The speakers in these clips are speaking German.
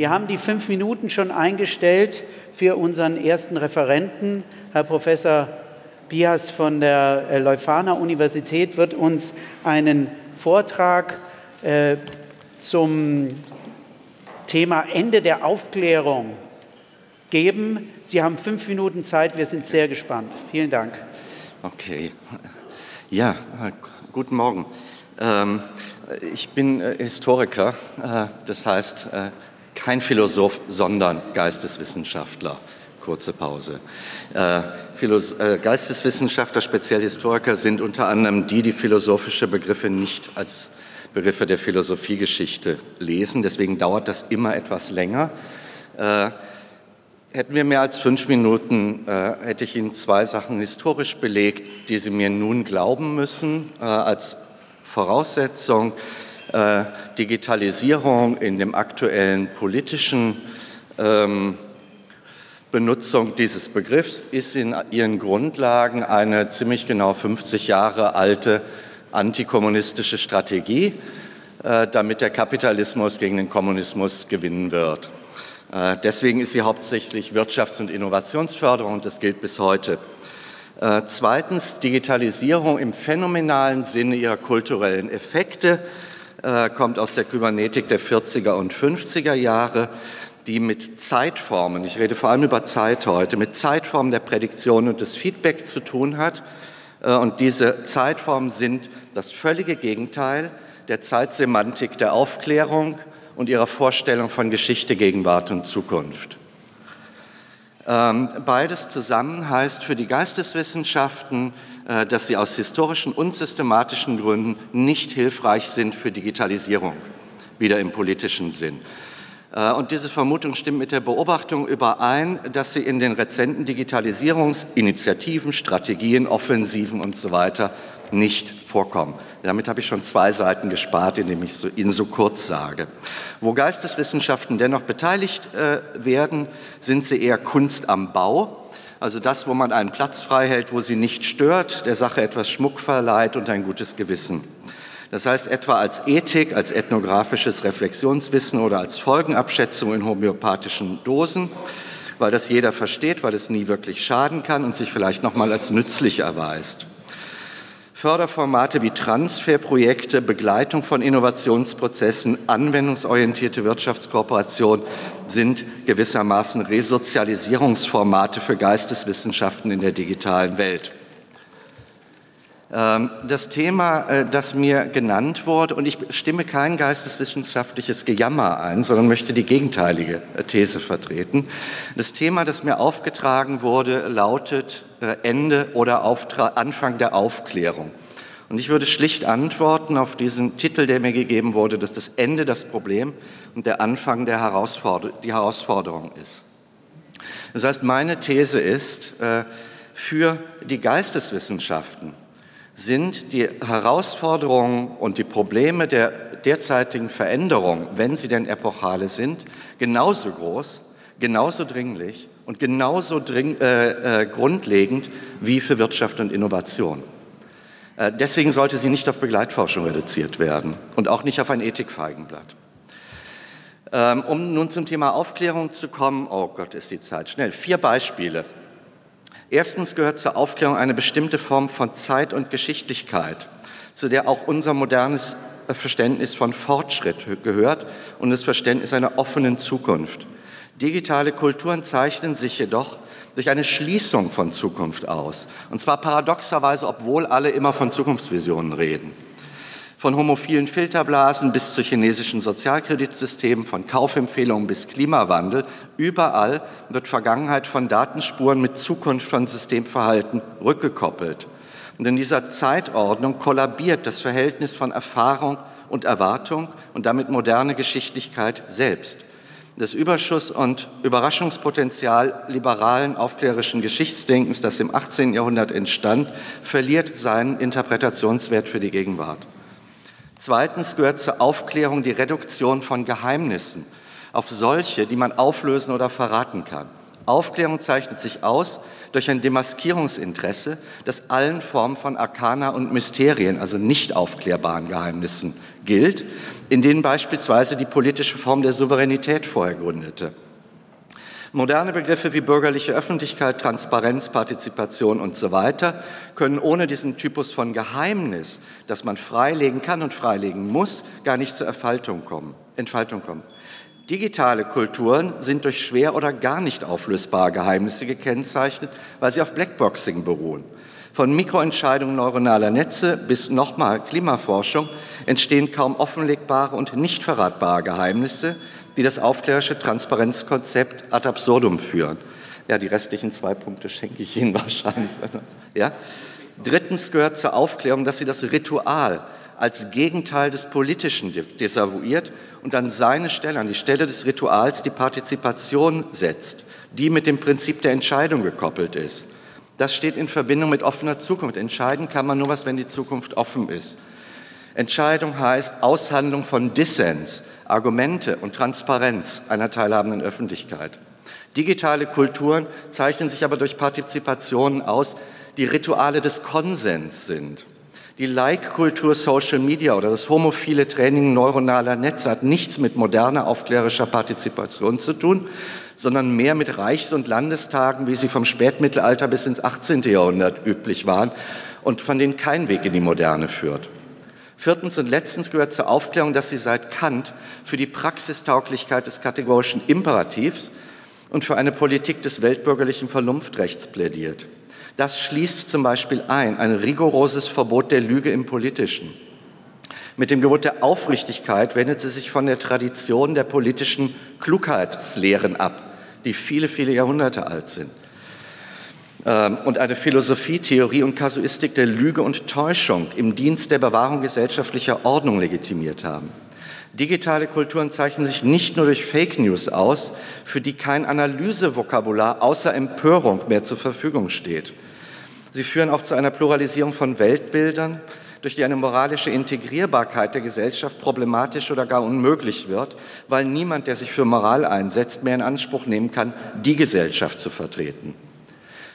Wir haben die fünf Minuten schon eingestellt für unseren ersten Referenten. Herr Professor Bias von der äh, Leuphana Universität wird uns einen Vortrag äh, zum Thema Ende der Aufklärung geben. Sie haben fünf Minuten Zeit. Wir sind sehr gespannt. Vielen Dank. Okay. Ja, guten Morgen. Ähm, ich bin äh, Historiker, äh, das heißt äh, kein Philosoph, sondern Geisteswissenschaftler. Kurze Pause. Geisteswissenschaftler, speziell Historiker, sind unter anderem die, die philosophische Begriffe nicht als Begriffe der Philosophiegeschichte lesen. Deswegen dauert das immer etwas länger. Hätten wir mehr als fünf Minuten, äh, hätte ich Ihnen zwei Sachen historisch belegt, die Sie mir nun glauben müssen äh, als Voraussetzung. Äh, Digitalisierung in dem aktuellen politischen ähm, Benutzung dieses Begriffs ist in ihren Grundlagen eine ziemlich genau 50 Jahre alte antikommunistische Strategie, äh, damit der Kapitalismus gegen den Kommunismus gewinnen wird. Äh, deswegen ist sie hauptsächlich Wirtschafts- und Innovationsförderung und das gilt bis heute. Äh, zweitens Digitalisierung im phänomenalen Sinne ihrer kulturellen Effekte kommt aus der Kybernetik der 40er und 50er Jahre, die mit Zeitformen, ich rede vor allem über Zeit heute, mit Zeitformen der Prädiktion und des Feedback zu tun hat. Und diese Zeitformen sind das völlige Gegenteil der Zeitsemantik der Aufklärung, und ihrer Vorstellung von Geschichte, Gegenwart und Zukunft. Ähm, beides zusammen heißt für die Geisteswissenschaften, äh, dass sie aus historischen und systematischen Gründen nicht hilfreich sind für Digitalisierung, wieder im politischen Sinn. Äh, und diese Vermutung stimmt mit der Beobachtung überein, dass sie in den rezenten Digitalisierungsinitiativen, Strategien, Offensiven und so weiter nicht vorkommen. Damit habe ich schon zwei Seiten gespart, indem ich Ihnen so kurz sage. Wo Geisteswissenschaften dennoch beteiligt äh, werden, sind sie eher Kunst am Bau, also das, wo man einen Platz frei hält, wo sie nicht stört, der Sache etwas Schmuck verleiht und ein gutes Gewissen. Das heißt etwa als Ethik, als ethnografisches Reflexionswissen oder als Folgenabschätzung in homöopathischen Dosen, weil das jeder versteht, weil es nie wirklich schaden kann und sich vielleicht nochmal als nützlich erweist. Förderformate wie Transferprojekte, Begleitung von Innovationsprozessen, anwendungsorientierte Wirtschaftskooperation sind gewissermaßen Resozialisierungsformate für Geisteswissenschaften in der digitalen Welt. Ähm, das Thema, äh, das mir genannt wurde, und ich stimme kein geisteswissenschaftliches Gejammer ein, sondern möchte die gegenteilige äh, These vertreten. Das Thema, das mir aufgetragen wurde, lautet äh, Ende oder Anfang der Aufklärung. Und ich würde schlicht antworten auf diesen Titel, der mir gegeben wurde, dass das Ende das Problem und der Anfang der Herausforder die Herausforderung ist. Das heißt, meine These ist, für die Geisteswissenschaften sind die Herausforderungen und die Probleme der derzeitigen Veränderung, wenn sie denn epochale sind, genauso groß, genauso dringlich und genauso dring, äh, äh, grundlegend wie für Wirtschaft und Innovation. Äh, deswegen sollte sie nicht auf Begleitforschung reduziert werden und auch nicht auf ein Ethikfeigenblatt. Ähm, um nun zum Thema Aufklärung zu kommen, oh Gott, ist die Zeit schnell. Vier Beispiele. Erstens gehört zur Aufklärung eine bestimmte Form von Zeit und Geschichtlichkeit, zu der auch unser modernes Verständnis von Fortschritt gehört und das Verständnis einer offenen Zukunft. Digitale Kulturen zeichnen sich jedoch durch eine Schließung von Zukunft aus. Und zwar paradoxerweise, obwohl alle immer von Zukunftsvisionen reden. Von homophilen Filterblasen bis zu chinesischen Sozialkreditsystemen, von Kaufempfehlungen bis Klimawandel, überall wird Vergangenheit von Datenspuren mit Zukunft von Systemverhalten rückgekoppelt. Und in dieser Zeitordnung kollabiert das Verhältnis von Erfahrung und Erwartung und damit moderne Geschichtlichkeit selbst. Das Überschuss- und Überraschungspotenzial liberalen aufklärerischen Geschichtsdenkens, das im 18. Jahrhundert entstand, verliert seinen Interpretationswert für die Gegenwart. Zweitens gehört zur Aufklärung die Reduktion von Geheimnissen auf solche, die man auflösen oder verraten kann. Aufklärung zeichnet sich aus durch ein Demaskierungsinteresse, das allen Formen von Arkana und Mysterien, also nicht aufklärbaren Geheimnissen, gilt, in denen beispielsweise die politische Form der Souveränität vorher gründete. Moderne Begriffe wie bürgerliche Öffentlichkeit, Transparenz, Partizipation und so weiter können ohne diesen Typus von Geheimnis, das man freilegen kann und freilegen muss, gar nicht zur Entfaltung kommen. Entfaltung kommen. Digitale Kulturen sind durch schwer oder gar nicht auflösbare Geheimnisse gekennzeichnet, weil sie auf Blackboxing beruhen. Von Mikroentscheidungen neuronaler Netze bis nochmal Klimaforschung entstehen kaum offenlegbare und nicht verratbare Geheimnisse, die das aufklärerische Transparenzkonzept ad absurdum führen. Ja, die restlichen zwei Punkte schenke ich Ihnen wahrscheinlich. Ja? Drittens gehört zur Aufklärung, dass sie das Ritual als Gegenteil des Politischen desavouiert und an seine Stelle, an die Stelle des Rituals die Partizipation setzt, die mit dem Prinzip der Entscheidung gekoppelt ist. Das steht in Verbindung mit offener Zukunft. Entscheiden kann man nur was, wenn die Zukunft offen ist. Entscheidung heißt Aushandlung von Dissens, Argumente und Transparenz einer teilhabenden Öffentlichkeit. Digitale Kulturen zeichnen sich aber durch Partizipation aus, die Rituale des Konsens sind. Die Like-Kultur Social Media oder das homophile Training neuronaler Netze hat nichts mit moderner aufklärischer Partizipation zu tun, sondern mehr mit Reichs- und Landestagen, wie sie vom Spätmittelalter bis ins 18. Jahrhundert üblich waren und von denen kein Weg in die Moderne führt. Viertens und letztens gehört zur Aufklärung, dass sie seit Kant für die Praxistauglichkeit des kategorischen Imperativs und für eine Politik des weltbürgerlichen Vernunftrechts plädiert. Das schließt zum Beispiel ein ein rigoroses Verbot der Lüge im Politischen. Mit dem Gebot der Aufrichtigkeit wendet sie sich von der Tradition der politischen Klugheitslehren ab, die viele, viele Jahrhunderte alt sind. Ähm, und eine Philosophie, Theorie und Kasuistik der Lüge und Täuschung im Dienst der Bewahrung gesellschaftlicher Ordnung legitimiert haben. Digitale Kulturen zeichnen sich nicht nur durch Fake News aus, für die kein Analysevokabular außer Empörung mehr zur Verfügung steht. Sie führen auch zu einer Pluralisierung von Weltbildern, durch die eine moralische Integrierbarkeit der Gesellschaft problematisch oder gar unmöglich wird, weil niemand, der sich für Moral einsetzt, mehr in Anspruch nehmen kann, die Gesellschaft zu vertreten.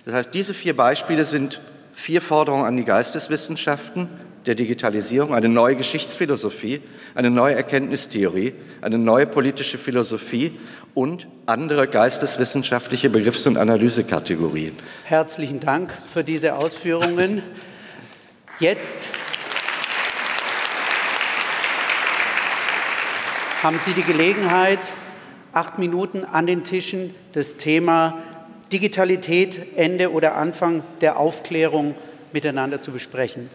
Das heißt, diese vier Beispiele sind vier Forderungen an die Geisteswissenschaften der Digitalisierung, eine neue Geschichtsphilosophie, eine neue Erkenntnistheorie, eine neue politische Philosophie und andere geisteswissenschaftliche Begriffs- und Analysekategorien. Herzlichen Dank für diese Ausführungen. Jetzt haben Sie die Gelegenheit, acht Minuten an den Tischen das Thema Digitalität, Ende oder Anfang der Aufklärung miteinander zu besprechen.